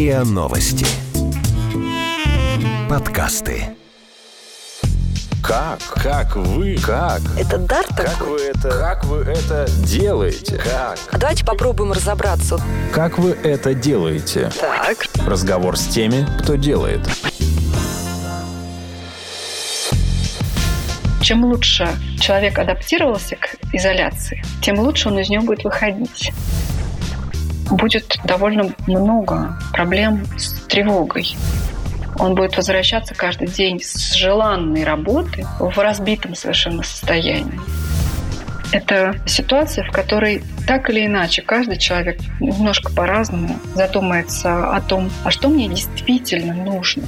РИА Новости. Подкасты. Как? Как вы? Как? Это дар Как такой? вы это? Как вы это делаете? Как? А давайте попробуем разобраться. Как вы это делаете? Так. Разговор с теми, кто делает. Чем лучше человек адаптировался к изоляции, тем лучше он из нее будет выходить. Будет довольно много проблем с тревогой. Он будет возвращаться каждый день с желанной работы в разбитом совершенно состоянии. Это ситуация, в которой так или иначе каждый человек немножко по-разному задумается о том, а что мне действительно нужно.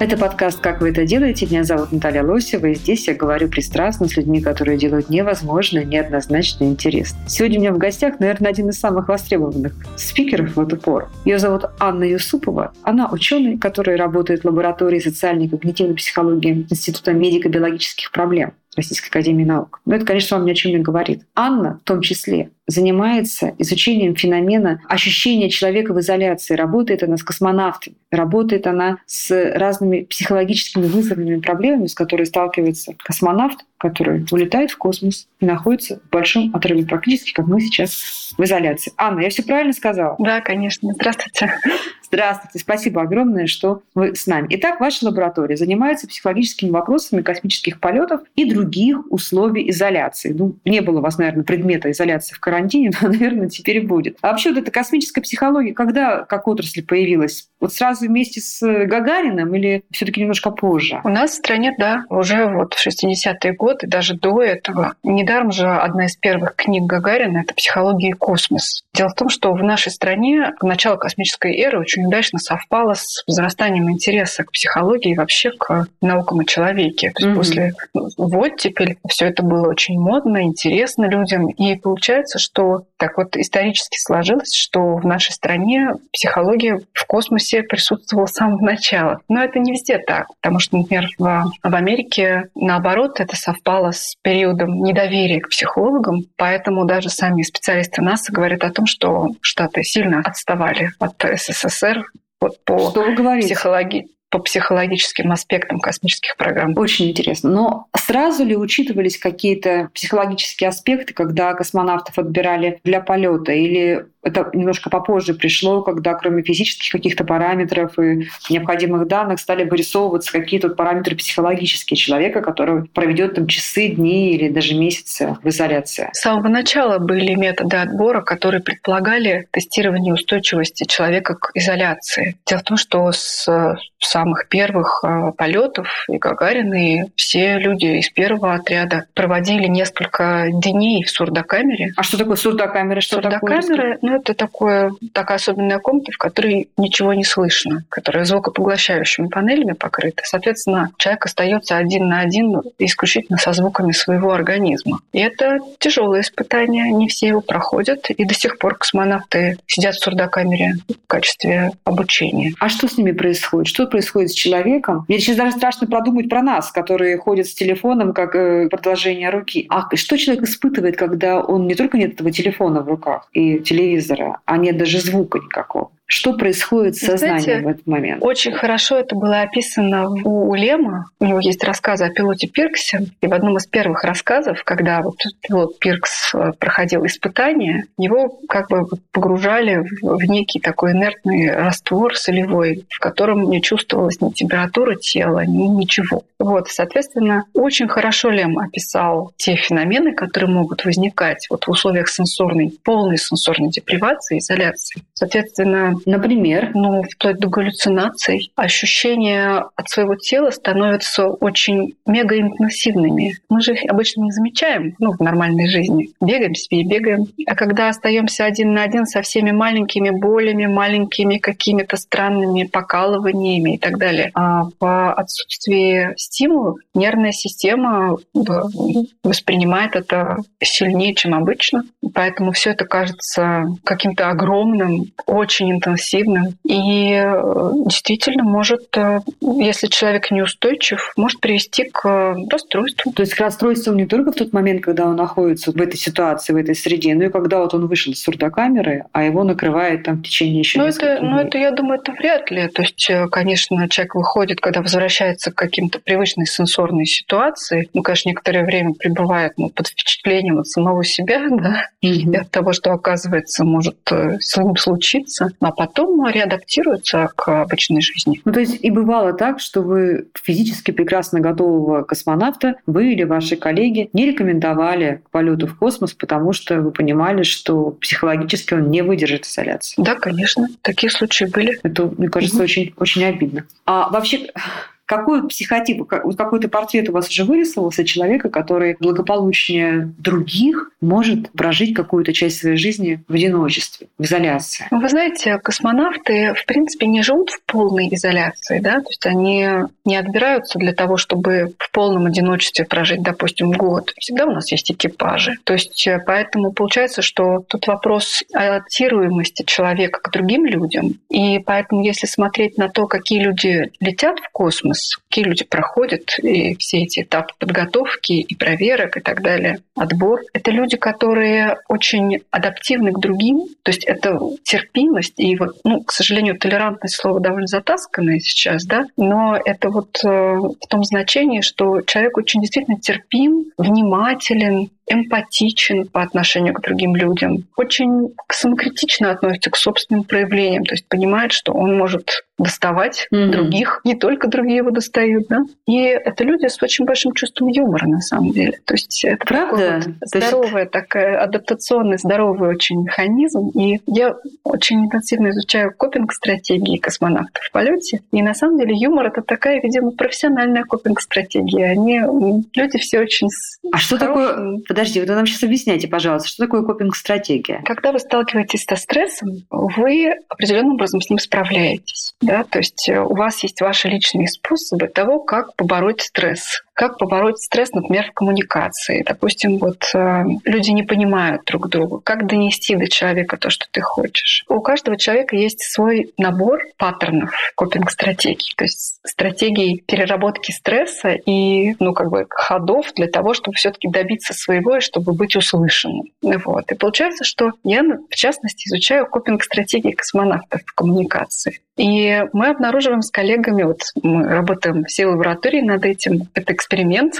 Это подкаст «Как вы это делаете?». Меня зовут Наталья Лосева, и здесь я говорю пристрастно с людьми, которые делают невозможное, неоднозначно интересно. Сегодня у меня в гостях, наверное, один из самых востребованных спикеров в эту пору. Ее зовут Анна Юсупова. Она ученый, который работает в лаборатории социальной и когнитивной психологии Института медико-биологических проблем. Российской Академии Наук. Но это, конечно, вам ни о чем не говорит. Анна, в том числе, занимается изучением феномена ощущения человека в изоляции. Работает она с космонавтами, работает она с разными психологическими вызовами, проблемами, с которыми сталкивается космонавт, который улетает в космос и находится в большом отрыве, практически как мы сейчас в изоляции. Анна, я все правильно сказала? Да, конечно. Здравствуйте. Здравствуйте, спасибо огромное, что вы с нами. Итак, ваша лаборатория занимается психологическими вопросами космических полетов и других условий изоляции. Ну, не было у вас, наверное, предмета изоляции в карантине, но, наверное, теперь будет. А вообще вот эта космическая психология, когда как отрасль появилась? Вот сразу вместе с Гагарином или все таки немножко позже? У нас в стране, да, уже вот в 60-е годы, даже до этого. Недаром же одна из первых книг Гагарина — это «Психология и космос». Дело в том, что в нашей стране начало космической эры очень удачно совпало с возрастанием интереса к психологии и вообще к наукам о человеке. То есть Мгм. после оттепель все это было очень модно, интересно людям. И получается, что так вот исторически сложилось, что в нашей стране психология в космосе присутствовала с самого начала. Но это не везде так, потому что, например, в, в Америке, наоборот, это совпало с периодом недоверия к психологам, поэтому даже сами специалисты НАСА говорят о том, что Штаты сильно отставали от СССР вот по Что вы говорите? психологии по психологическим аспектам космических программ. Очень интересно. Но сразу ли учитывались какие-то психологические аспекты, когда космонавтов отбирали для полета? Или это немножко попозже пришло, когда кроме физических каких-то параметров и необходимых данных стали вырисовываться какие-то параметры психологические человека, который проведет там часы, дни или даже месяцы в изоляции? С самого начала были методы отбора, которые предполагали тестирование устойчивости человека к изоляции. Дело в том, что с самых первых э, полетов и Гагарин, и все люди из первого отряда проводили несколько дней в сурдокамере. А что такое сурдокамера? Что такое? Ну, это такое, такая особенная комната, в которой ничего не слышно, которая звукопоглощающими панелями покрыта. Соответственно, человек остается один на один исключительно со звуками своего организма. И это тяжелое испытание, не все его проходят, и до сих пор космонавты сидят в сурдокамере в качестве обучения. А что с ними происходит? Что происходит с человеком? Мне сейчас даже страшно продумать про нас, которые ходят с телефоном как э, продолжение руки. А что человек испытывает, когда он не только нет этого телефона в руках и телевизора, а нет даже звука никакого? Что происходит с сознанием знаете, в этот момент? Очень хорошо это было описано у Лема. У него есть рассказы о пилоте Пирксе. И в одном из первых рассказов, когда вот пилот Пиркс э, проходил испытания, его как бы погружали в в некий такой инертный раствор солевой, в котором не чувствовалась ни температура тела, ни ничего. Вот, соответственно, очень хорошо Лем описал те феномены, которые могут возникать вот в условиях сенсорной, полной сенсорной депривации, изоляции. Соответственно, Например, ну, вплоть до галлюцинаций. Ощущения от своего тела становятся очень мегаинтенсивными. Мы же их обычно не замечаем ну, в нормальной жизни. Бегаем себе и бегаем. А когда остаемся один на один со всеми маленькими болями, маленькими какими-то странными покалываниями и так далее, а в отсутствии стимулов нервная система да, воспринимает это сильнее, чем обычно. Поэтому все это кажется каким-то огромным, очень интенсивным. И э, действительно может, э, если человек неустойчив, может привести к расстройству. То есть к расстройству не только в тот момент, когда он находится в этой ситуации, в этой среде, но и когда вот он вышел из сурдокамеры, а его накрывает там в течение еще ну это, Ну это, я думаю, это вряд ли. То есть, конечно, человек выходит, когда возвращается к каким-то привычной сенсорной ситуации, ну, конечно, некоторое время пребывает ну, под впечатлением от самого себя, да, mm-hmm. и от того, что, оказывается, может э, с ним случиться, а потом реадаптируется к обычной жизни. Ну, то есть и бывало так, что вы физически прекрасно готового космонавта, вы или ваши коллеги не рекомендовали к полету в космос, потому что вы понимали, что психологически он не выдержит изоляции. Да, конечно. Такие случаи были. Это, мне кажется, угу. очень, очень обидно. А вообще, какой психотип, какой-то портрет у вас уже вырисовался человека, который благополучнее других может прожить какую-то часть своей жизни в одиночестве, в изоляции? Вы знаете, космонавты, в принципе, не живут в полной изоляции, да, то есть они не отбираются для того, чтобы в полном одиночестве прожить, допустим, год. Всегда у нас есть экипажи. То есть э, поэтому получается, что тут вопрос адаптируемости человека к другим людям. И поэтому, если смотреть на то, какие люди летят в космос, нас, какие люди проходят и все эти этапы подготовки и проверок и так далее, отбор. Это люди, которые очень адаптивны к другим, то есть это терпимость и вот, ну, к сожалению, толерантность слово довольно затасканное сейчас, да, но это вот э, в том значении, что человек очень действительно терпим, внимателен, эмпатичен по отношению к другим людям, очень самокритично относится к собственным проявлениям, то есть понимает, что он может доставать mm-hmm. других, не только другие его достают, да. И это люди с очень большим чувством юмора на самом деле. То есть это Правда? Вот здоровая есть... такая адаптационный здоровый очень механизм. И я очень интенсивно изучаю копинг-стратегии космонавтов в полете. И на самом деле юмор это такая, видимо, профессиональная копинг-стратегия. Они люди все очень. А что такое? Подожди, вы нам сейчас объясняйте, пожалуйста, что такое копинг-стратегия? Когда вы сталкиваетесь со стрессом, вы определенным образом с ним справляетесь. Да? То есть э, у вас есть ваши личные способы того, как побороть стресс. Как побороть стресс, например, в коммуникации. Допустим, вот э, люди не понимают друг друга. Как донести до человека то, что ты хочешь. У каждого человека есть свой набор паттернов копинг-стратегий. То есть стратегий переработки стресса и, ну, как бы ходов для того, чтобы все таки добиться своего и чтобы быть услышанным. Вот. И получается, что я, в частности, изучаю копинг-стратегии космонавтов в коммуникации. И мы обнаруживаем с коллегами, вот мы работаем все лаборатории над этим. Это эксперимент,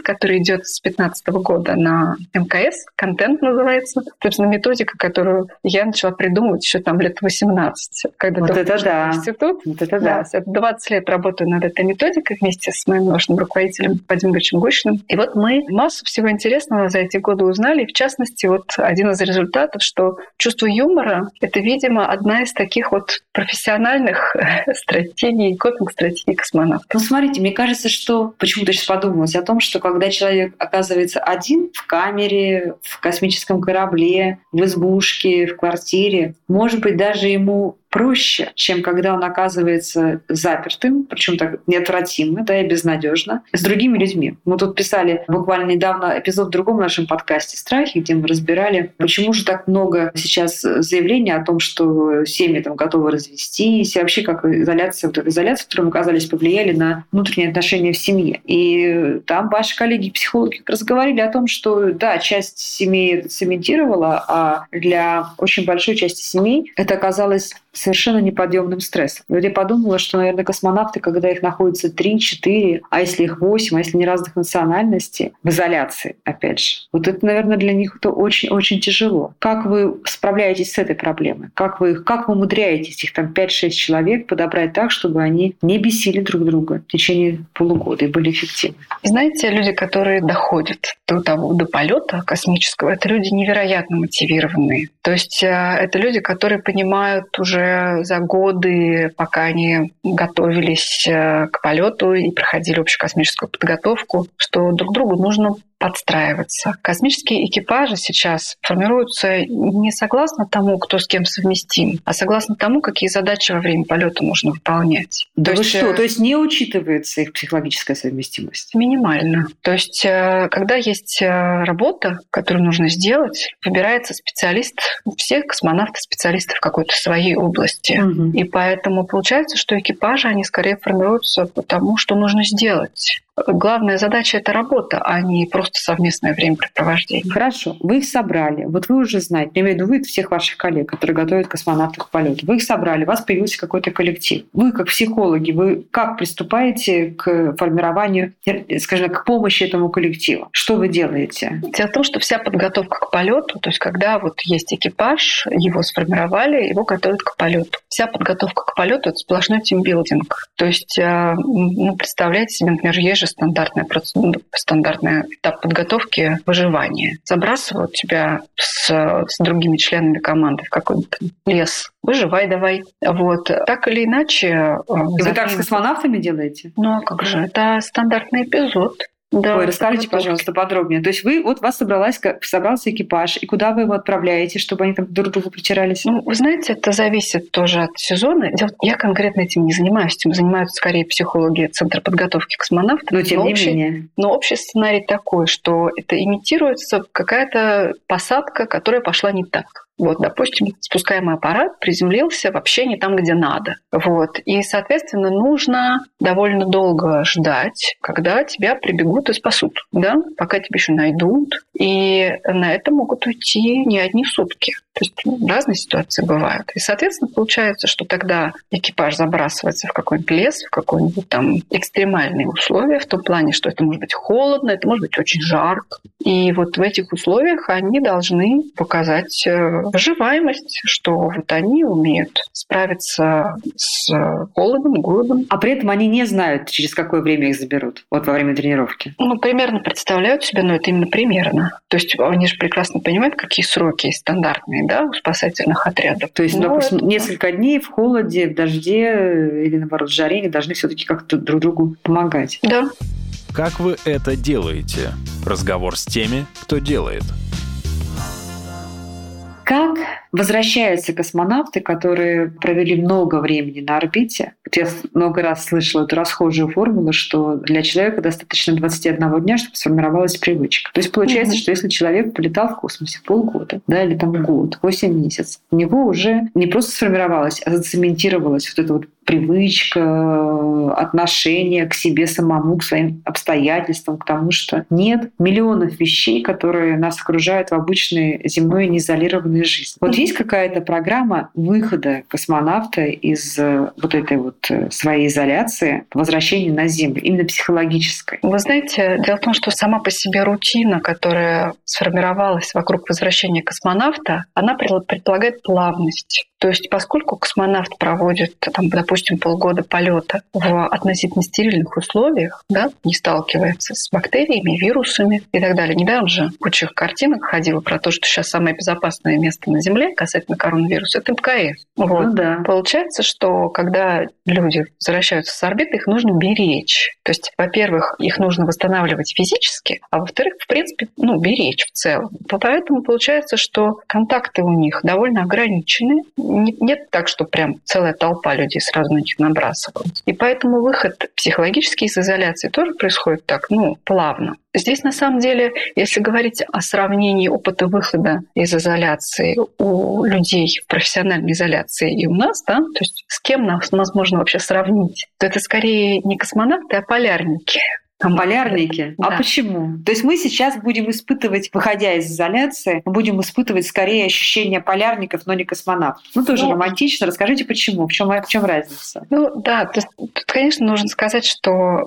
который идет с 2015 года на МКС, контент называется. Собственно, методика, которую я начала придумывать еще там лет 18, когда вот это да. институт. Вот это да. да. 20 лет работаю над этой методикой вместе с моим научным руководителем Вадимом Ильичем Гущиным. И вот мы массу всего интересного за эти годы узнали. В частности, вот один из результатов, что чувство юмора — это, видимо, одна из таких вот профессиональных стратегий, копинг-стратегий космонавтов. Ну, смотрите, мне кажется, что почему-то сейчас подумалось о том, что когда человек оказывается один в камере, в космическом корабле, в избушке, в квартире, может быть, даже ему проще, чем когда он оказывается запертым, причем так неотвратимо, да, и безнадежно, с другими людьми. Мы тут писали буквально недавно эпизод в другом нашем подкасте «Страхи», где мы разбирали, почему же так много сейчас заявлений о том, что семьи там готовы развестись, и вообще как изоляция, вот эта изоляция, в которой мы оказались, повлияли на внутренние отношения в семье. И там ваши коллеги-психологи как раз говорили о том, что да, часть семей это цементировала, а для очень большой части семей это оказалось совершенно неподъемным стрессом. И вот я подумала, что, наверное, космонавты, когда их находится 3-4, а если их 8, а если не разных национальностей, в изоляции, опять же, вот это, наверное, для них это очень-очень тяжело. Как вы справляетесь с этой проблемой? Как вы, как вы умудряетесь их там 5-6 человек подобрать так, чтобы они не бесили друг друга в течение полугода и были эффективны? Знаете, люди, которые доходят до того, до полета космического, это люди невероятно мотивированные. То есть э, это люди, которые понимают уже за годы, пока они готовились э, к полету и проходили общую космическую подготовку, что друг другу нужно подстраиваться. Космические экипажи сейчас формируются не согласно тому, кто с кем совместим, а согласно тому, какие задачи во время полета нужно выполнять. Да То вы есть, что? Э, То есть не учитывается их психологическая совместимость? Минимально. То есть э, когда есть э, работа, которую нужно сделать, выбирается специалист, все космонавты специалисты в какой-то своей области. Угу. И поэтому получается, что экипажи, они скорее формируются по тому, что нужно сделать главная задача – это работа, а не просто совместное времяпрепровождение. Хорошо, вы их собрали. Вот вы уже знаете, я имею в виду вы всех ваших коллег, которые готовят космонавтов к полету. Вы их собрали, у вас появился какой-то коллектив. Вы, как психологи, вы как приступаете к формированию, скажем так, к помощи этому коллективу? Что вы делаете? Дело в том, что вся подготовка к полету, то есть когда вот есть экипаж, его сформировали, его готовят к полету. Вся подготовка к полету – это сплошной тимбилдинг. То есть, э, ну, представляете себе, например, есть же стандартная процедура, стандартный этап подготовки выживания. Забрасывают тебя с, с другими членами команды в какой-то лес. Выживай давай. Вот. Так или иначе... Э, вы так с космонавтами делаете? Ну, а как же? Это стандартный эпизод. Да, Ой, расскажите, пожалуйста, подробнее. То есть вы, вот у вас собралась, собрался экипаж, и куда вы его отправляете, чтобы они там друг другу притирались? Ну, вы знаете, это зависит тоже от сезона. Я конкретно этим не занимаюсь, этим занимаются скорее психологи Центра подготовки космонавтов. Но тем но не общий, менее. Но общий сценарий такой, что это имитируется какая-то посадка, которая пошла не так. Вот, допустим, спускаемый аппарат приземлился вообще не там, где надо. Вот. И, соответственно, нужно довольно долго ждать, когда тебя прибегут и спасут, да? пока тебя еще найдут. И на это могут уйти не одни сутки. То есть ну, разные ситуации бывают. И, соответственно, получается, что тогда экипаж забрасывается в какой-нибудь лес, в какой-нибудь там экстремальные условия, в том плане, что это может быть холодно, это может быть очень жарко. И вот в этих условиях они должны показать э, выживаемость, что вот они умеют справиться с холодом, голодом. А при этом они не знают, через какое время их заберут, вот во время тренировки. Ну, примерно представляют себе, но это именно примерно. То есть они же прекрасно понимают, какие сроки стандартные, да, у спасательных отрядов. То есть, ну, допустим, это... несколько дней в холоде, в дожде или, наоборот, в жаре они должны все-таки как-то друг другу помогать. Да. Как вы это делаете? Разговор с теми, кто делает. Как возвращаются космонавты, которые провели много времени на орбите? Я много раз слышала эту расхожую формулу, что для человека достаточно 21 дня, чтобы сформировалась привычка. То есть получается, mm-hmm. что если человек полетал в космосе полгода, да, или там год, 8 месяцев, у него уже не просто сформировалась, а зацементировалась вот эта вот привычка, отношение к себе самому, к своим обстоятельствам, к тому, что нет миллионов вещей, которые нас окружают в обычной земной неизолированной жизни. Вот есть какая-то программа выхода космонавта из э, вот этой вот э, своей изоляции, возвращения на Землю, именно психологической? Вы знаете, дело в том, что сама по себе рутина, которая сформировалась вокруг возвращения космонавта, она предполагает плавность. То есть, поскольку космонавт проводит, там, допустим, полгода полета в относительно стерильных условиях, да, не сталкивается с бактериями, вирусами и так далее. Недавно же куча картинок ходила про то, что сейчас самое безопасное место на Земле касательно коронавируса – это МКС. Вот. Ну, да. Получается, что когда люди возвращаются с орбиты, их нужно беречь. То есть, во-первых, их нужно восстанавливать физически, а во-вторых, в принципе, ну, беречь в целом. Поэтому получается, что контакты у них довольно ограничены, нет так, что прям целая толпа людей сразу на них набрасывалась. И поэтому выход психологический из изоляции тоже происходит так, ну, плавно. Здесь, на самом деле, если говорить о сравнении опыта выхода из изоляции у людей в профессиональной изоляции и у нас, да, то есть с кем нас, нас можно вообще сравнить, то это скорее не космонавты, а полярники. Полярники. А да. А почему? То есть мы сейчас будем испытывать, выходя из изоляции, мы будем испытывать скорее ощущение полярников, но не космонавтов. Ну, тоже ну, романтично. Расскажите, почему? В чем, в чем разница? Ну, да, то тут, конечно, нужно сказать, что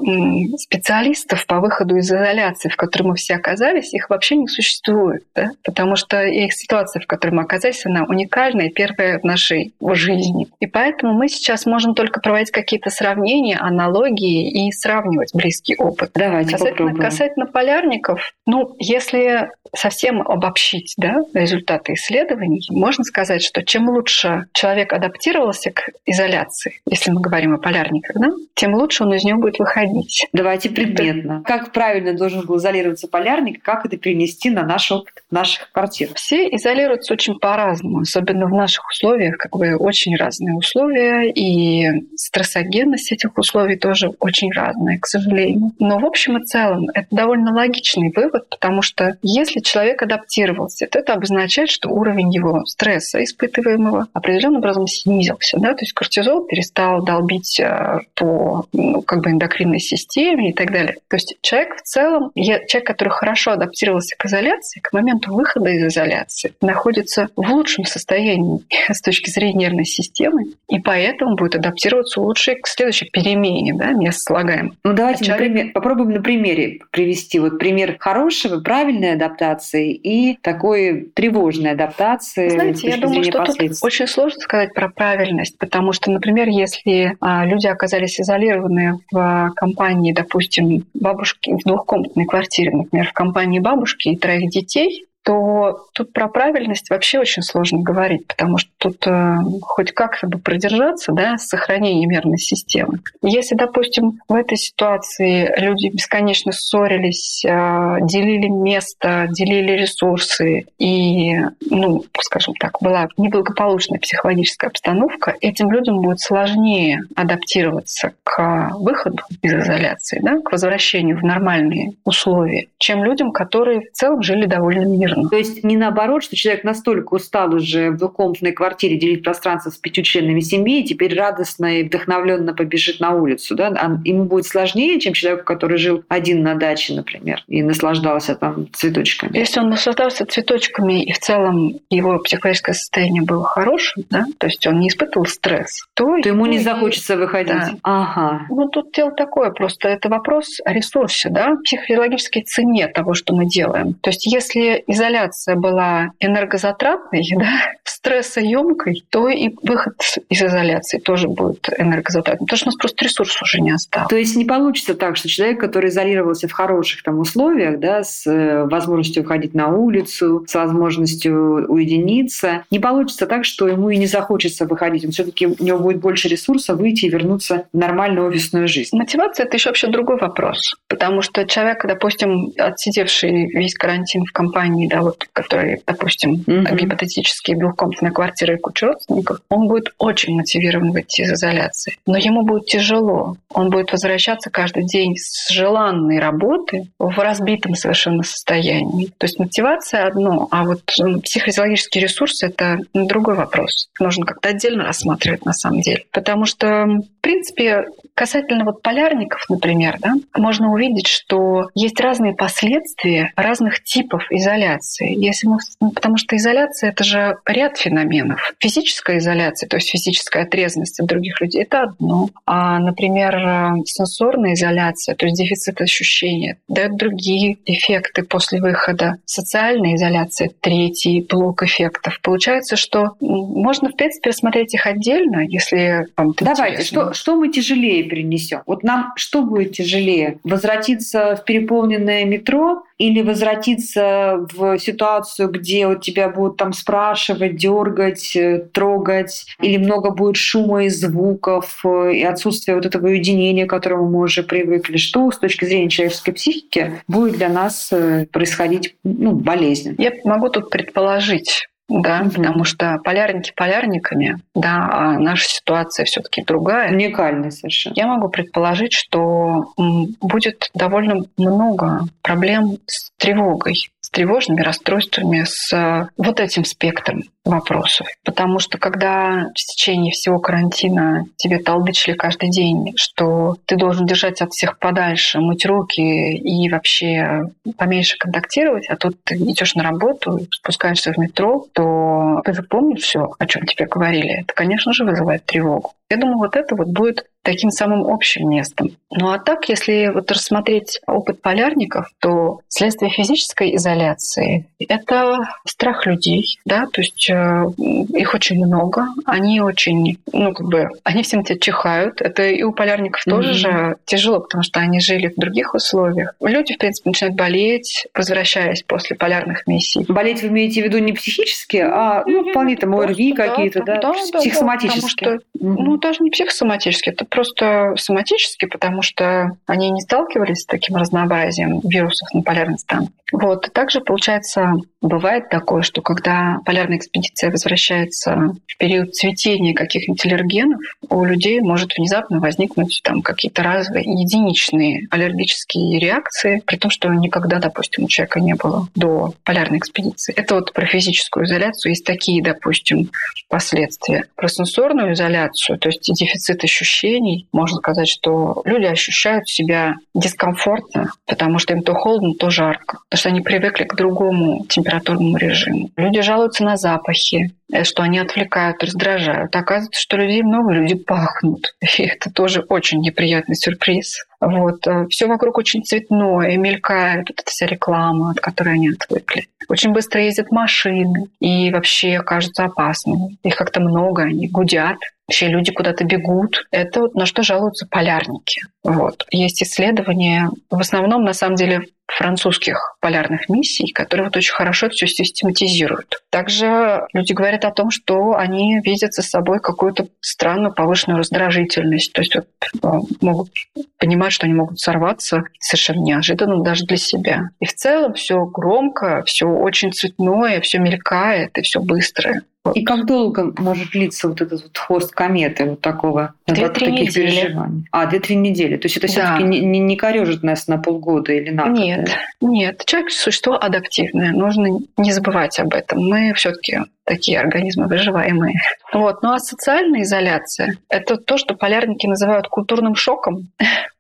специалистов по выходу из изоляции, в которой мы все оказались, их вообще не существует. Да? Потому что их ситуация, в которой мы оказались, она уникальная, первая в нашей жизни. И поэтому мы сейчас можем только проводить какие-то сравнения, аналогии и сравнивать близкий опыт опыт. Давайте касательно, попробуем. Касательно полярников, ну, если совсем обобщить да, результаты исследований, можно сказать, что чем лучше человек адаптировался к изоляции, если мы говорим о полярниках, да, тем лучше он из него будет выходить. Давайте предметно. Как правильно должен был изолироваться полярник, как это перенести на наш опыт наших квартир? Все изолируются очень по-разному, особенно в наших условиях, как бы очень разные условия, и стрессогенность этих условий тоже очень разная, к сожалению. Но в общем и целом это довольно логичный вывод, потому что если человек адаптировался, то это обозначает, что уровень его стресса испытываемого определенным образом снизился. Да? То есть кортизол перестал долбить э, по ну, как бы эндокринной системе и так далее. То есть человек в целом, человек, который хорошо адаптировался к изоляции, к моменту выхода из изоляции, находится в лучшем состоянии с точки зрения нервной системы, и поэтому будет адаптироваться лучше к следующей перемене, да, мест слагаем. Ну давайте а человек... например, попробуем на примере привести вот пример хорошего, правильной адаптации и такой тревожной адаптации. Знаете, я думаю, что тут очень сложно сказать про правильность, потому что, например, если а, люди оказались изолированы в компании, допустим, бабушки в двухкомнатной квартире, например, в компании бабушки и троих детей, то тут про правильность вообще очень сложно говорить, потому что тут э, хоть как-то бы продержаться да, с сохранением нервной системы. Если, допустим, в этой ситуации люди бесконечно ссорились, э, делили место, делили ресурсы, и, ну, скажем так, была неблагополучная психологическая обстановка, этим людям будет сложнее адаптироваться к выходу из изоляции, да, к возвращению в нормальные условия, чем людям, которые в целом жили довольно мирно верно. То есть не наоборот, что человек настолько устал уже в двухкомнатной квартире делить пространство с пятью членами семьи, и теперь радостно и вдохновленно побежит на улицу. Да? А ему будет сложнее, чем человеку, который жил один на даче, например, и наслаждался там цветочками. Если он наслаждался цветочками, и в целом его психологическое состояние было хорошим, да? то есть он не испытывал стресс, то, то ему не захочется выходить. Да. Ага. Ну, тут дело такое просто. Это вопрос о ресурсе, да, психологической цене того, что мы делаем. То есть если из изоляция была энергозатратной, да, стрессоемкой, то и выход из изоляции тоже будет энергозатратным, потому что у нас просто ресурс уже не осталось. То есть не получится так, что человек, который изолировался в хороших там условиях, да, с э, возможностью выходить на улицу, с возможностью уединиться, не получится так, что ему и не захочется выходить. Он все-таки у него будет больше ресурса выйти и вернуться в нормальную офисную жизнь. Мотивация – это еще вообще другой вопрос. Потому что человек, допустим, отсидевший весь карантин в компании да, вот, который, допустим, mm-hmm. гипотетически двухкомнатная квартира и куча родственников, он будет очень мотивирован выйти из изоляции. Но ему будет тяжело. Он будет возвращаться каждый день с желанной работы в разбитом совершенно состоянии. То есть мотивация одно, а вот психофизиологический ресурс – это другой вопрос. Нужно как-то отдельно рассматривать на самом деле. Потому что, в принципе, касательно вот полярников, например, да, можно увидеть, что есть разные последствия разных типов изоляции изоляции. Если мы, ну, потому что изоляция это же ряд феноменов. Физическая изоляция, то есть физическая отрезанность от других людей, это одно. А, например, сенсорная изоляция, то есть дефицит ощущения, дает другие эффекты после выхода. Социальная изоляция – третий блок эффектов. Получается, что можно, в принципе, рассмотреть их отдельно, если вам Давайте, что, что мы тяжелее перенесем? Вот нам что будет тяжелее? Возвратиться в переполненное метро или возвратиться в ситуацию, где у тебя будут там спрашивать, дергать, э, трогать, или много будет шума и звуков, э, и отсутствие вот этого уединения, к которому мы уже привыкли, что с точки зрения человеческой психики будет для нас э, происходить ну, болезненно. Я могу тут предположить, да, угу. потому что полярники полярниками, да, а наша ситуация все-таки другая. Уникальная совершенно. Я могу предположить, что будет довольно много проблем с тревогой тревожными расстройствами, с э, вот этим спектром вопросов. Потому что когда в течение всего карантина тебе толдычили каждый день, что ты должен держать от всех подальше, мыть руки и вообще поменьше контактировать, а тут ты идешь на работу, спускаешься в метро, то ты же помнишь все, о чем тебе говорили. Это, конечно же, вызывает тревогу. Я думаю, вот это вот будет таким самым общим местом. Ну а так, если вот рассмотреть опыт полярников, то следствие физической изоляции – это страх людей, да, то есть э, их очень много, они очень, ну как бы, они всем тебя чихают. Это и у полярников mm-hmm. тоже же тяжело, потому что они жили в других условиях. Люди, в принципе, начинают болеть, возвращаясь после полярных миссий. Болеть вы имеете в виду не психически, а ну, вполне там ОРВИ какие-то, да, да, да психосоматические? Да, что, mm-hmm. Ну, даже не психосоматические, это просто соматические, потому что они не сталкивались с таким разнообразием вирусов на полярной станции. Вот. Также, получается, бывает такое, что когда полярная экспедиция возвращается в период цветения каких-нибудь аллергенов, у людей может внезапно возникнуть там какие-то разовые единичные аллергические реакции, при том, что никогда, допустим, у человека не было до полярной экспедиции. Это вот про физическую изоляцию. Есть такие, допустим, последствия. Про сенсорную изоляцию, то есть дефицит ощущений, можно сказать, что люди ощущают себя дискомфортно, потому что им то холодно, то жарко, что они привыкли к другому температурному режиму. Люди жалуются на запахи, э, что они отвлекают, раздражают. Оказывается, что людей много, люди пахнут. И это тоже очень неприятный сюрприз. Вот. Э, Все вокруг очень цветное, мелькает вот эта вся реклама, от которой они отвыкли. Очень быстро ездят машины, и вообще кажутся опасными. Их как-то много, они гудят. Вообще люди куда-то бегут. Это вот на что жалуются полярники. Вот. Есть исследования, в основном, на самом деле, французских полярных миссий, которые вот очень хорошо все систематизируют. Также люди говорят о том, что они видят за собой какую-то странную повышенную раздражительность. То есть вот, э, могут понимать, что они могут сорваться совершенно неожиданно даже для себя. И в целом все громко, все очень цветное, все мелькает и все быстрое. И как долго может длиться вот этот вот хвост кометы вот такого Две-три недели. переживаний? А, две-три недели. То есть это да. все-таки не, не, не корежит нас на полгода или на Нет, да? нет. Человек существо адаптивное. Нужно не забывать об этом. Мы все-таки такие организмы выживаемые. Вот. Ну а социальная изоляция – это то, что полярники называют культурным шоком.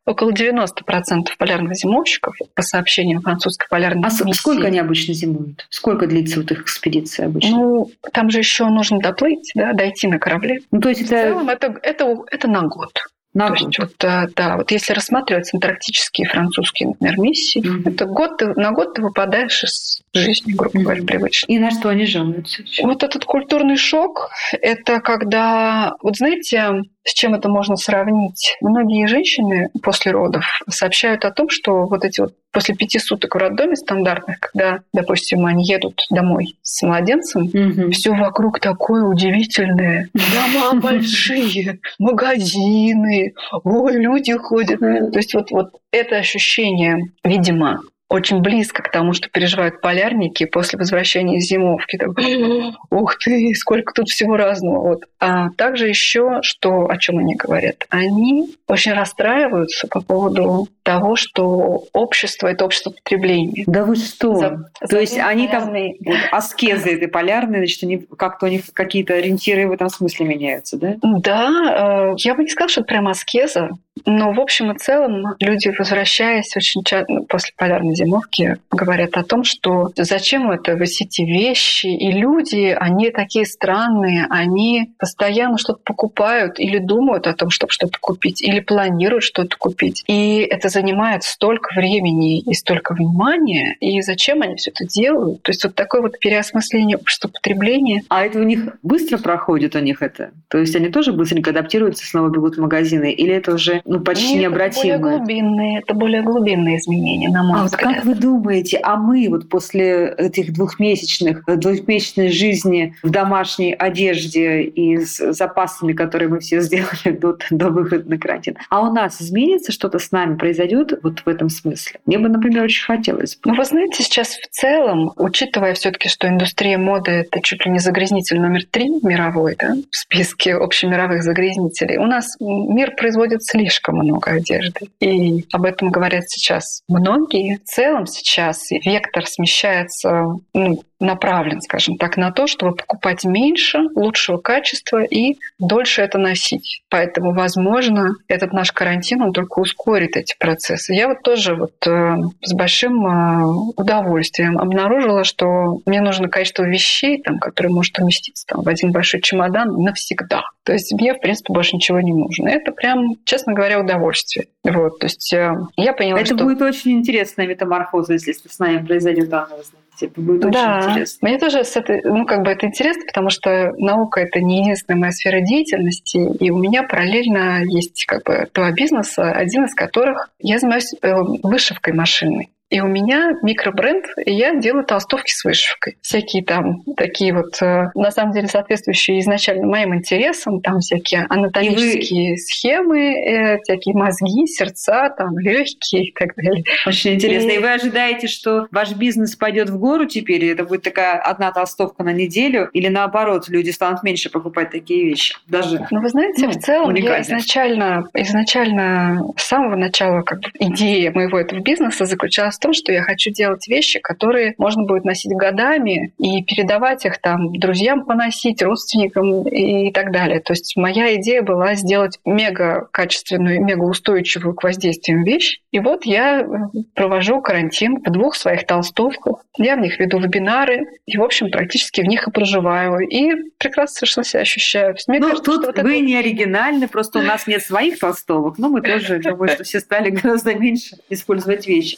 Около 90% полярных зимовщиков, по сообщениям французской полярной а миссии. сколько они обычно зимуют? Сколько длится вот их экспедиция обычно? Ну, там же еще нужно доплыть, да, дойти на корабле. Ну, то есть это... В целом это, это, это на год. На То год. есть, вот, э, да, вот если рассматривать антарктические французские, например, миссии, mm-hmm. это год ты, на год ты выпадаешь из жизни, грубо говоря, привычно. И на что они жалуются? Вот этот культурный шок, это когда, вот знаете, с чем это можно сравнить? Многие женщины после родов сообщают о том, что вот эти вот после пяти суток в роддоме стандартных, когда, допустим, они едут домой с младенцем, Мгм. все вокруг такое удивительное. Дома большие, магазины, ой, люди ходят. То есть вот, вот это ощущение, видимо, очень близко к тому, что переживают полярники после возвращения из зимовки. Так, Ух ты, сколько тут всего разного. Вот. А также еще, что, о чем они говорят? Они очень расстраиваются по поводу того, что общество – это общество потребления. Да вы что? За- То за есть они там полярный- вот, аскезы этой полярные, значит, они как-то у них какие-то ориентиры в этом смысле меняются, да? Да, э, я бы не сказала, что это прям аскеза, но в общем и целом люди, возвращаясь очень часто после полярной зимовки, говорят о том, что зачем это вы эти вещи, и люди, они такие странные, они постоянно что-то покупают или думают о том, чтобы что-то купить, или планируют что-то купить. И это занимает столько времени и столько внимания, и зачем они все это делают. То есть вот такое вот переосмысление общества потребления, А это у них быстро проходит у них это? То есть они тоже быстренько адаптируются, снова бегут в магазины? Или это уже ну, почти Нет, Это более глубинные, это более глубинные изменения, на мой А вот взгляд. как вы думаете, а мы вот после этих двухмесячных, двухмесячной жизни в домашней одежде и с запасами, которые мы все сделали до, до выхода на карантин, а у нас изменится что-то с нами, произойдет вот в этом смысле? Мне бы, например, очень хотелось бы. Ну, вы знаете, сейчас в целом, учитывая все-таки, что индустрия моды это чуть ли не загрязнитель номер три мировой, да, в списке общемировых загрязнителей, у нас мир производит слишком много одежды. И об этом говорят сейчас многие. В целом сейчас вектор смещается ну, направлен, скажем так, на то, чтобы покупать меньше, лучшего качества и дольше это носить. Поэтому, возможно, этот наш карантин, он только ускорит эти процессы. Я вот тоже вот э, с большим э, удовольствием обнаружила, что мне нужно количество вещей, там, которые может уместиться там, в один большой чемодан навсегда. То есть мне, в принципе, больше ничего не нужно. Это прям, честно говоря, удовольствие. Вот, то есть э, я поняла, Это что... будет очень интересная метаморфоза, если с нами произойдет данное Типа, будет да, очень интересно. Мне тоже с этой, ну, как бы это интересно, потому что наука это не единственная моя сфера деятельности, и у меня параллельно есть как бы два бизнеса, один из которых я занимаюсь э, вышивкой машинной. И у меня микробренд, и я делаю толстовки с вышивкой. Всякие там такие вот, э, на самом деле, соответствующие изначально моим интересам, там всякие анатомические вы... схемы, э, всякие мозги, сердца, там легкие и так далее. Очень интересно. И... и вы ожидаете, что ваш бизнес пойдет в гору теперь, это будет такая одна толстовка на неделю, или наоборот, люди станут меньше покупать такие вещи? Даже. Ну, вы знаете, ну, в целом уникально. я изначально, изначально с самого начала как бы, идея моего этого бизнеса заключалась том, что я хочу делать вещи, которые можно будет носить годами и передавать их там друзьям поносить, родственникам и так далее. То есть моя идея была сделать мега качественную, мега устойчивую к воздействиям вещь. И вот я э, провожу карантин в двух своих толстовках. Я в них веду вебинары и, в общем, практически в них и проживаю. И прекрасно совершенно себя ощущаю. Мне ну, кажется, тут вы это... не оригинальны, просто у нас нет своих толстовок, но мы тоже, думаю, что все стали гораздо меньше использовать вещи.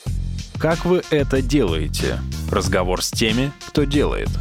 Как вы это делаете? Разговор с теми, кто делает –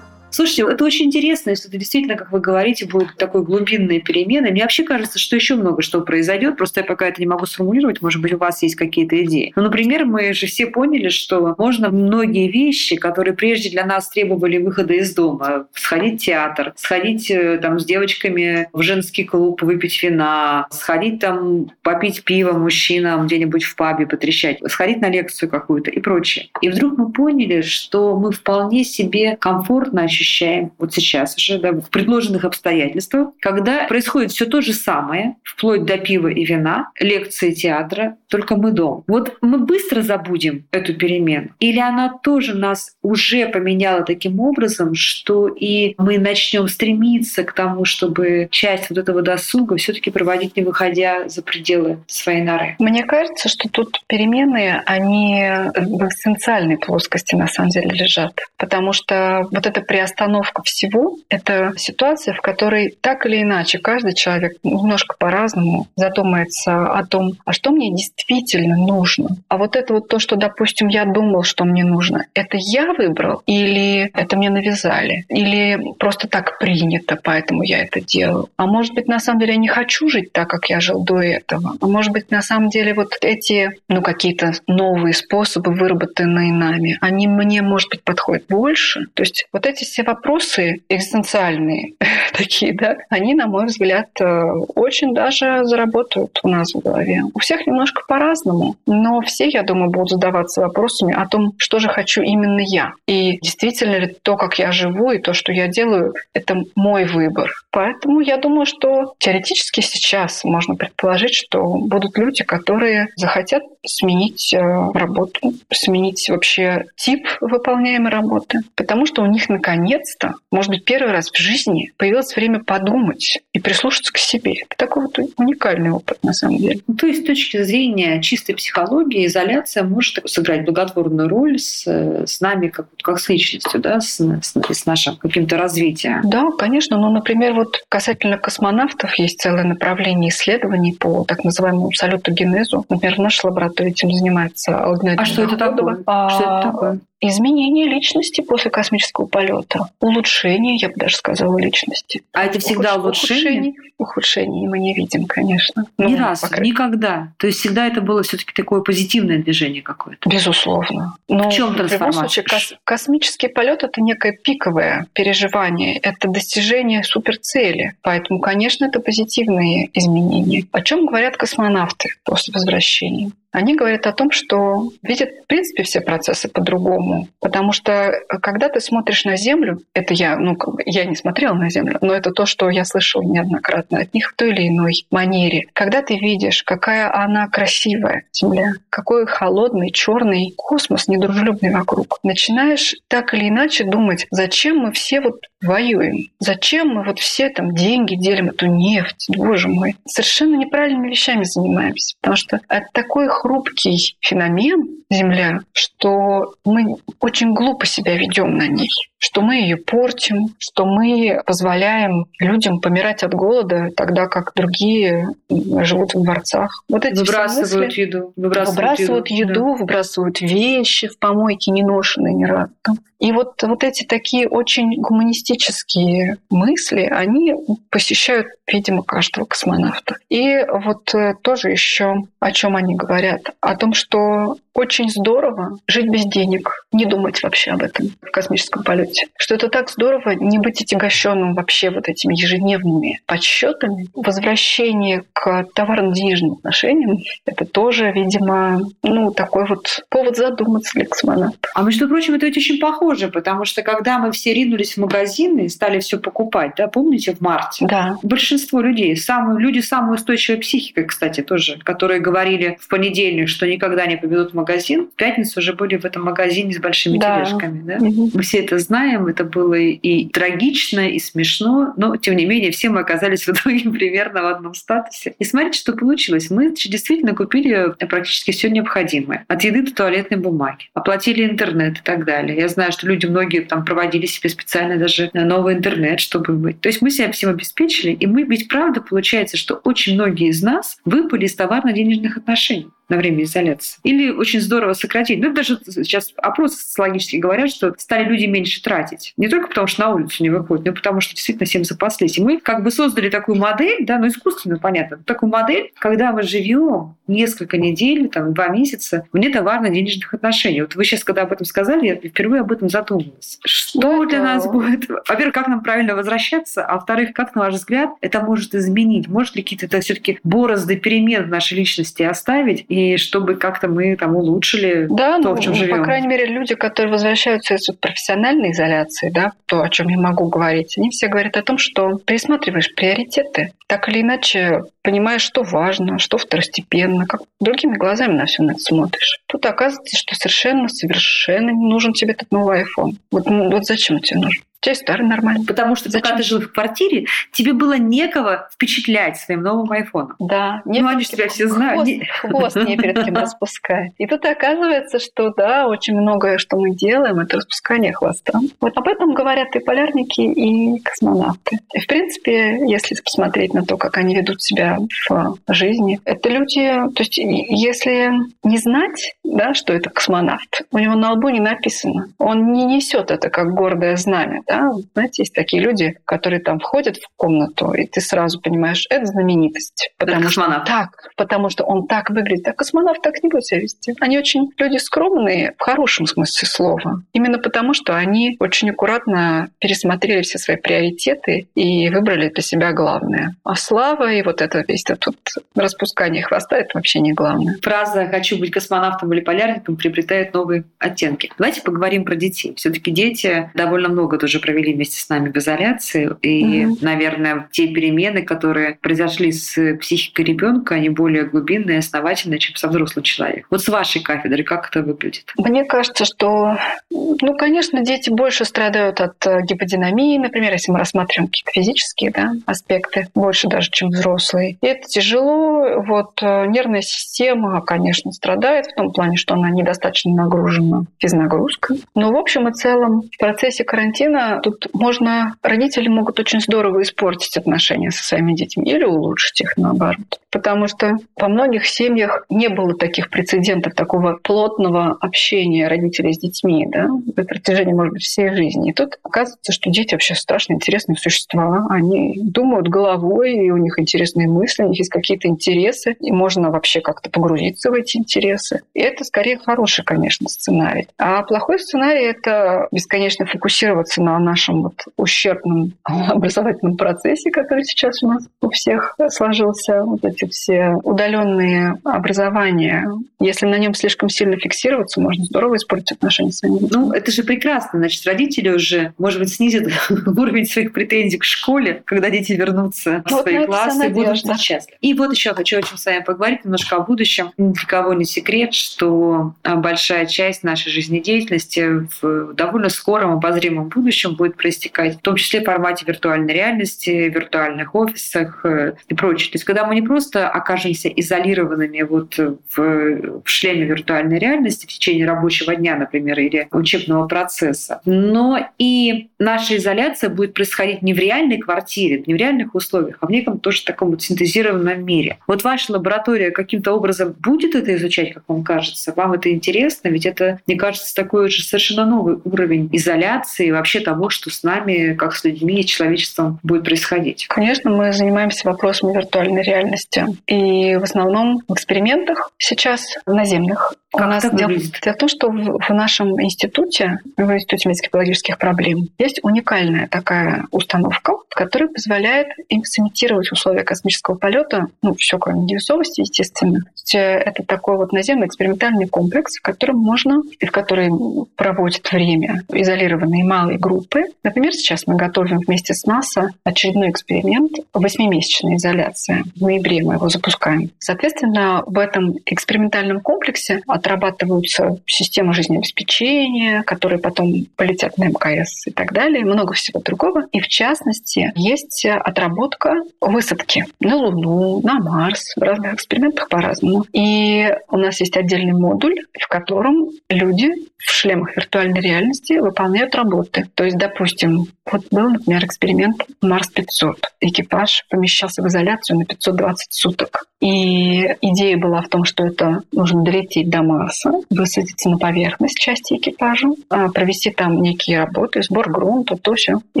Слушайте, это очень интересно, если это действительно, как вы говорите, будут такой глубинные перемены. Мне вообще кажется, что еще много что произойдет. Просто я пока это не могу сформулировать. Может быть, у вас есть какие-то идеи. Ну, например, мы же все поняли, что можно многие вещи, которые прежде для нас требовали выхода из дома, сходить в театр, сходить э, там с девочками в женский клуб, выпить вина, сходить там попить пиво мужчинам где-нибудь в пабе, потрещать, сходить на лекцию какую-то и прочее. И вдруг мы поняли, что мы вполне себе комфортно ощущаем ощущаем вот сейчас уже, да, в предложенных обстоятельствах, когда происходит все то же самое, вплоть до пива и вина, лекции театра, только мы дом. Вот мы быстро забудем эту перемену? Или она тоже нас уже поменяла таким образом, что и мы начнем стремиться к тому, чтобы часть вот этого досуга все-таки проводить, не выходя за пределы своей норы? Мне кажется, что тут перемены, они в эссенциальной плоскости на самом деле лежат. Потому что вот это приостановка остановка всего — это ситуация, в которой так или иначе каждый человек немножко по-разному задумается о том, а что мне действительно нужно. А вот это вот то, что, допустим, я думал, что мне нужно, это я выбрал или это мне навязали? Или просто так принято, поэтому я это делаю? А может быть, на самом деле я не хочу жить так, как я жил до этого? А может быть, на самом деле вот эти, ну, какие-то новые способы, выработанные нами, они мне, может быть, подходят больше? То есть вот эти все вопросы экзистенциальные такие, да, они, на мой взгляд, э, очень даже заработают у нас в голове. У всех немножко по-разному, но все, я думаю, будут задаваться вопросами о том, что же хочу именно я. И действительно ли то, как я живу, и то, что я делаю, это мой выбор. Поэтому я думаю, что теоретически сейчас можно предположить, что будут люди, которые захотят сменить э, работу, сменить вообще тип выполняемой работы, потому что у них наконец-то, может быть, первый раз в жизни появилось время подумать и прислушаться к себе. Это такой вот уникальный опыт на самом деле. Ну, то есть с точки зрения чистой психологии изоляция может сыграть благотворную роль с, с нами как, как с личностью, да, с, с, с нашим каким-то развитием. Да, конечно. Ну, например, вот касательно космонавтов есть целое направление исследований по так называемому салютогенезу. Например, в нашей лаборатории кто этим занимается. Алтынай а что это такое? А, что это такое? Изменение личности после космического полета. Улучшение, я бы даже сказала, личности. А это всегда улучшение? Ухудшений, ухудшений мы не видим, конечно. Ну, Ни разу, пока... никогда. То есть всегда это было все-таки такое позитивное движение какое-то. Безусловно. Но в чем трансформация? В случае, кос- космический полет это некое пиковое переживание, это достижение суперцели. Поэтому, конечно, это позитивные изменения. О чем говорят космонавты после возвращения? Они говорят о том, что видят, в принципе, все процессы по-другому. Потому что э, когда ты смотришь на Землю, это я, ну, я не смотрела на Землю, но это то, что я слышала неоднократно от них в той или иной манере. Когда ты видишь, какая она красивая, Земля, какой холодный, черный космос недружелюбный вокруг, начинаешь так или иначе думать, зачем мы все вот воюем, зачем мы вот все там деньги делим, эту нефть, боже мой. Совершенно неправильными вещами занимаемся, потому что это такой хрупкий феномен Земля, что мы очень глупо себя ведем на ней что мы ее портим, что мы позволяем людям помирать от голода, тогда как другие живут в дворцах. Вот эти выбрасывают мысли, еду, выбрасывают, выбрасывают еду, еду да. выбрасывают вещи в помойки неношенные ни разу. И вот, вот эти такие очень гуманистические мысли, они посещают, видимо, каждого космонавта. И вот э, тоже еще о чем они говорят? О том, что очень здорово жить без денег, не думать вообще об этом в космическом полете. Что это так здорово не быть отягощенным вообще вот этими ежедневными подсчетами. Возвращение к товарно-денежным отношениям — это тоже, видимо, ну, такой вот повод задуматься для космонавта. А между прочим, это ведь очень похоже, потому что когда мы все ринулись в магазины и стали все покупать, да, помните, в марте? Да. Большинство людей, самые, люди с самой устойчивой психикой, кстати, тоже, которые говорили в понедельник, что никогда не победут в магазин, в пятницу уже были в этом магазине с большими да. тележками. Да? Угу. Мы все это знаем, это было и трагично, и смешно, но тем не менее все мы оказались в итоге примерно в одном статусе. И смотрите, что получилось. Мы действительно купили практически все необходимое. От еды до туалетной бумаги. Оплатили интернет и так далее. Я знаю, что люди многие там проводили себе специально даже новый интернет, чтобы быть. То есть мы себя всем обеспечили, и мы ведь правда получается, что очень многие из нас выпали из товарно-денежных отношений на время изоляции. Или очень здорово сократить. Ну, даже сейчас опросы социологические говорят, что стали люди меньше тратить. Не только потому, что на улицу не выходят, но и потому, что действительно всем запаслись. И мы как бы создали такую модель, да, ну, искусственно, понятно, такую модель, когда мы живем несколько недель, там, два месяца вне товарно-денежных отношений. Вот вы сейчас, когда об этом сказали, я впервые об этом задумалась. Что ну, для нас будет? Во-первых, как нам правильно возвращаться, а во-вторых, как, на ваш взгляд, это может изменить? Может ли какие-то все-таки борозды перемен в нашей личности оставить и чтобы как-то мы там улучшили да, то, ну, в чем живем. По крайней мере, люди, которые возвращаются из профессиональной изоляции, да, то, о чем я могу говорить, они все говорят о том, что пересматриваешь приоритеты, так или иначе понимаешь, что важно, что второстепенно, как другими глазами на все на это смотришь. Тут оказывается, что совершенно, совершенно не нужен тебе этот новый iPhone. Вот, ну, вот зачем тебе нужен? Тебе старый нормально. Потому что Зачем? пока ты жил в квартире, тебе было некого впечатлять своим новым айфоном. Да. Ну, они же тебя все знают. Хвост, хвост не перед кем распускает. И тут оказывается, что да, очень многое, что мы делаем, это распускание хвоста. Вот об этом говорят и полярники, и космонавты. И, в принципе, если посмотреть на то, как они ведут себя в жизни, это люди... То есть, если не знать, да, что это космонавт, у него на лбу не написано. Он не несет это как гордое знамя. Да? Да? Знаете, есть такие люди, которые там входят в комнату, и ты сразу понимаешь, это знаменитость. Потому это что так, потому что он так выглядит. А космонавт так не будет себя вести. Они очень люди скромные, в хорошем смысле слова. Именно потому, что они очень аккуратно пересмотрели все свои приоритеты и выбрали для себя главное. А слава и вот это весь это тут распускание хвоста это вообще не главное. Фраза «хочу быть космонавтом или полярником» приобретает новые оттенки. Давайте поговорим про детей. Все-таки дети довольно много тоже провели вместе с нами в изоляции. И, mm-hmm. наверное, те перемены, которые произошли с психикой ребенка, они более глубинные, основательные, чем со взрослым человеком. Вот с вашей кафедры как это выглядит? Мне кажется, что, ну, конечно, дети больше страдают от э, гиподинамии, например, если мы рассматриваем какие-то физические да, аспекты, больше даже, чем взрослые. И это тяжело. Вот э, нервная система, конечно, страдает в том плане, что она недостаточно нагружена физнагрузкой. Но в общем и целом в процессе карантина тут можно, родители могут очень здорово испортить отношения со своими детьми или улучшить их наоборот. Потому что во многих семьях не было таких прецедентов такого плотного общения родителей с детьми да, на протяжении, может быть, всей жизни. И тут оказывается, что дети вообще страшно интересные существа. Они думают головой, и у них интересные мысли, у них есть какие-то интересы, и можно вообще как-то погрузиться в эти интересы. И это скорее хороший, конечно, сценарий. А плохой сценарий — это бесконечно фокусироваться на о нашем вот ущербном образовательном процессе, который сейчас у нас у всех сложился, вот эти все удаленные образования. Если на нем слишком сильно фиксироваться, можно здорово испортить отношения с ними. Ну, это же прекрасно. Значит, родители уже, может быть, снизят уровень своих претензий к школе, когда дети вернутся в вот свои классы и будут счастливы. И вот еще хочу очень с вами поговорить немножко о будущем. Ни для кого не секрет, что а, большая часть нашей жизнедеятельности в довольно скором обозримом будущем будет проистекать, в том числе в формате виртуальной реальности, виртуальных офисах э, и прочее. То есть когда мы не просто окажемся изолированными вот в, в шлеме виртуальной реальности в течение рабочего дня, например, или учебного процесса, но и наша изоляция будет происходить не в реальной квартире, не в реальных условиях, а в неком тоже таком вот синтезированном мире. Вот ваша лаборатория каким-то образом будет это изучать, как вам кажется? Вам это интересно? Ведь это, мне кажется, такой уже совершенно новый уровень изоляции вообще того, что с нами, как с людьми и человечеством будет происходить. Конечно, мы занимаемся вопросами виртуальной реальности. И в основном в экспериментах сейчас наземных. Как У нас дело, дело в том, что в, нашем институте, в Институте медико-биологических проблем, есть уникальная такая установка, которая позволяет им сымитировать условия космического полета, ну, все кроме невесомости, естественно. Э, это такой вот наземный экспериментальный комплекс, в котором можно, и в который проводят время изолированные малые группы. Например, сейчас мы готовим вместе с НАСА очередной эксперимент восьмимесячная изоляция. В ноябре мы его запускаем. Соответственно, в этом экспериментальном комплексе отрабатываются системы жизнеобеспечения, которые потом полетят на МКС и так далее, много всего другого. И в частности, есть отработка высадки на Луну, на Марс, в разных экспериментах по-разному. И у нас есть отдельный модуль, в котором люди в шлемах виртуальной реальности выполняют работы. То есть, допустим, вот был, например, эксперимент Марс-500. Экипаж помещался в изоляцию на 520 суток. И идея была в том, что это нужно долететь до Марса, высадиться на поверхность части экипажа, а, провести там некие работы, сбор грунта, то все. И,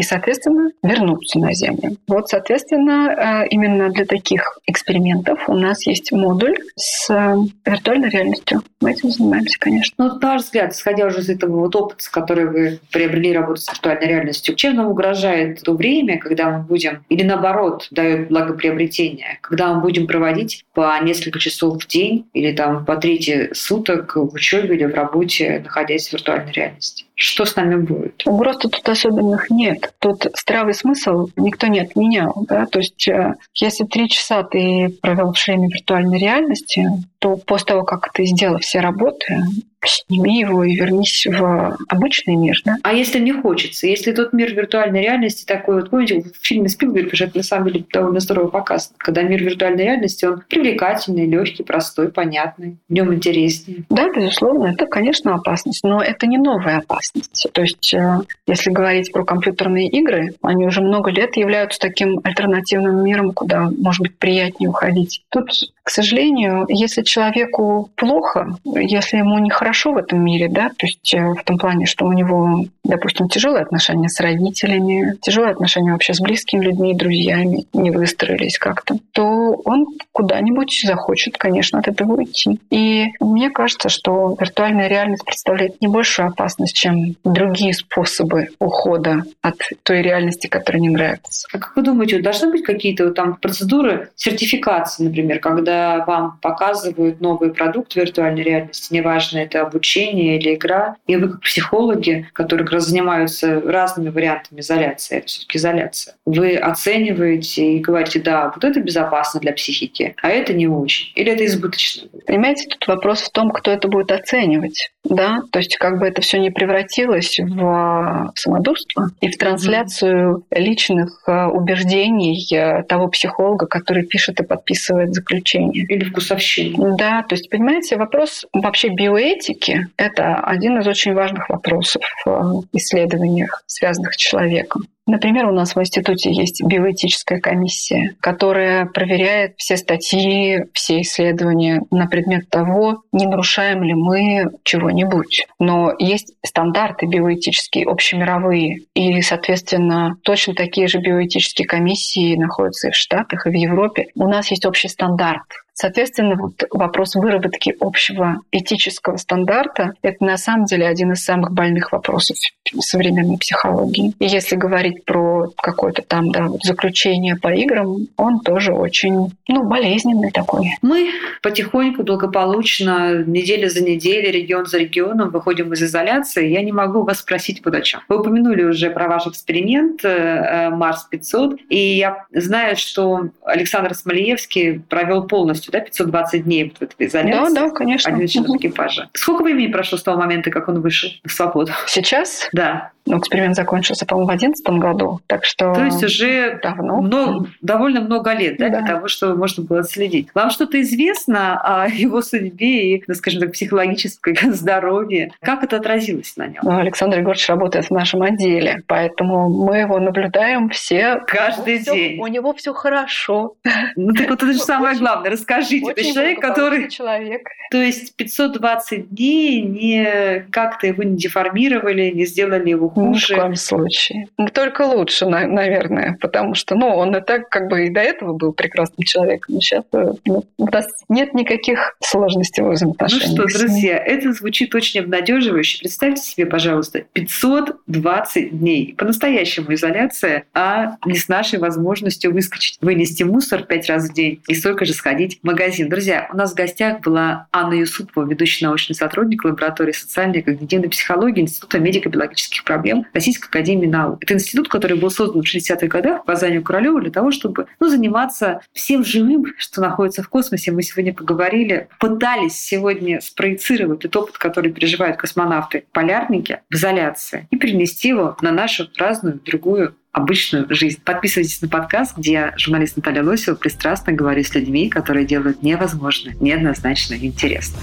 соответственно, вернуться на Землю. Вот, соответственно, а, именно для таких экспериментов у нас есть модуль с а, виртуальной реальностью. Мы этим занимаемся, конечно. Ну, на ваш взгляд, исходя уже из этого вот опыта, с которым вы приобрели работу с виртуальной реальностью, чем нам угрожает то время, когда мы будем, или наоборот, дает благоприобретение, когда мы будем проводить по несколько часов в день или там по трети суток в учебе или в работе, находясь в виртуальной реальности? Что с нами будет? Угроз тут особенных нет. Тут здравый смысл никто не отменял. Да? То есть э, если три часа ты провел в шлеме виртуальной реальности, то после того, как ты сделал все работы, сними его и вернись в обычный мир. Да? А если не хочется? Если тот мир виртуальной реальности такой, вот помните, в фильме Спилберг же это на самом деле довольно здорово показано, когда мир виртуальной реальности, он привлекательный, легкий, простой, понятный, в нем интереснее. Да, безусловно, это, конечно, опасность, но это не новая опасность. То есть, э, если говорить про компьютерные игры, они уже много лет являются таким альтернативным миром, куда, может быть, приятнее уходить. Тут, к сожалению, если человеку плохо, если ему нехорошо в этом мире, да, то есть э, в том плане, что у него, допустим, тяжелые отношения с родителями, тяжелые отношения вообще с близкими людьми, друзьями, не выстроились как-то, то он куда-нибудь захочет, конечно, от этого уйти. И мне кажется, что виртуальная реальность представляет не большую опасность, чем другие способы ухода от той реальности, которая не нравится. А как вы думаете, должны быть какие-то там процедуры сертификации, например, когда вам показывают новый продукт виртуальной реальности, неважно, это обучение или игра, и вы как психологи, которые как раз занимаются разными вариантами изоляции, это все-таки изоляция, вы оцениваете и говорите, да, вот это безопасно для психики, а это не очень, или это избыточно? Понимаете, тут вопрос в том, кто это будет оценивать, да, то есть как бы это все не превратилось в самодурство и в трансляцию личных э, убеждений э, того психолога, который пишет и подписывает заключение. Или вкусовщину. Да, то есть, понимаете, вопрос вообще биоэтики – это один из очень важных вопросов в исследованиях, связанных с человеком. Например, у нас в институте есть биоэтическая комиссия, которая проверяет все статьи, все исследования на предмет того, не нарушаем ли мы чего-нибудь. Но есть стандарты биоэтические, общемировые, и, соответственно, точно такие же биоэтические комиссии находятся и в Штатах, и в Европе. У нас есть общий стандарт Соответственно, вот вопрос выработки общего этического стандарта — это на самом деле один из самых больных вопросов современной психологии. И если говорить про какое-то там да, заключение по играм, он тоже очень ну, болезненный такой. Мы потихоньку, благополучно, неделя за неделей, регион за регионом выходим из изоляции. Я не могу вас спросить вот о чем. Вы упомянули уже про ваш эксперимент э, э, Марс 500, и я знаю, что Александр Смолиевский провел полностью да, 520 дней вот в этой изоляции. Да, да, конечно. Один член угу. экипажа. Сколько времени прошло с того момента, как он вышел в свободу? Сейчас? Да. Ну, эксперимент закончился, по-моему, в 2011 году, так что... То есть уже давно. Много, довольно много лет да, да. для того, чтобы можно было следить. Вам что-то известно о его судьбе и, ну, скажем так, психологическом здоровье? Как это отразилось на нем? Ну, Александр Егорович работает в нашем отделе, поэтому мы его наблюдаем все. Каждый все, день. У него все хорошо. Ну, так вот это же самое главное. Расскажите. Это человек, который... человек. То есть 520 дней не как-то его не деформировали, не сделали его хуже. Ни в коем случае. Ну, только лучше, наверное, потому что ну, он и так как бы и до этого был прекрасным человеком. Но сейчас э, ну, у нас нет никаких сложностей в взаимоотношениях. Ну что, друзья, это звучит очень обнадеживающе. Представьте себе, пожалуйста, 520 дней. По-настоящему изоляция, а не с нашей возможностью выскочить, вынести мусор пять раз в день и столько же сходить магазин. Друзья, у нас в гостях была Анна Юсупова, ведущий научный сотрудник лаборатории социальной и когнитивной психологии Института медико-биологических проблем Российской Академии Наук. Это институт, который был создан в 60-х годах по заданию Королева для того, чтобы ну, заниматься всем живым, что находится в космосе. Мы сегодня поговорили, пытались сегодня спроецировать тот опыт, который переживают космонавты, полярники в изоляции, и перенести его на нашу разную другую обычную жизнь. Подписывайтесь на подкаст, где журналист Наталья Лосева, пристрастно говорю с людьми, которые делают невозможное, неоднозначно интересно.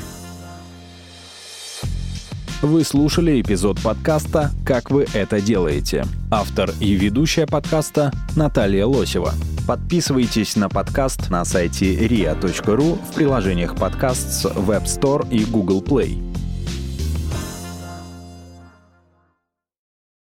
Вы слушали эпизод подкаста «Как вы это делаете». Автор и ведущая подкаста Наталья Лосева. Подписывайтесь на подкаст на сайте ria.ru в приложениях подкаст с Web Store и Google Play.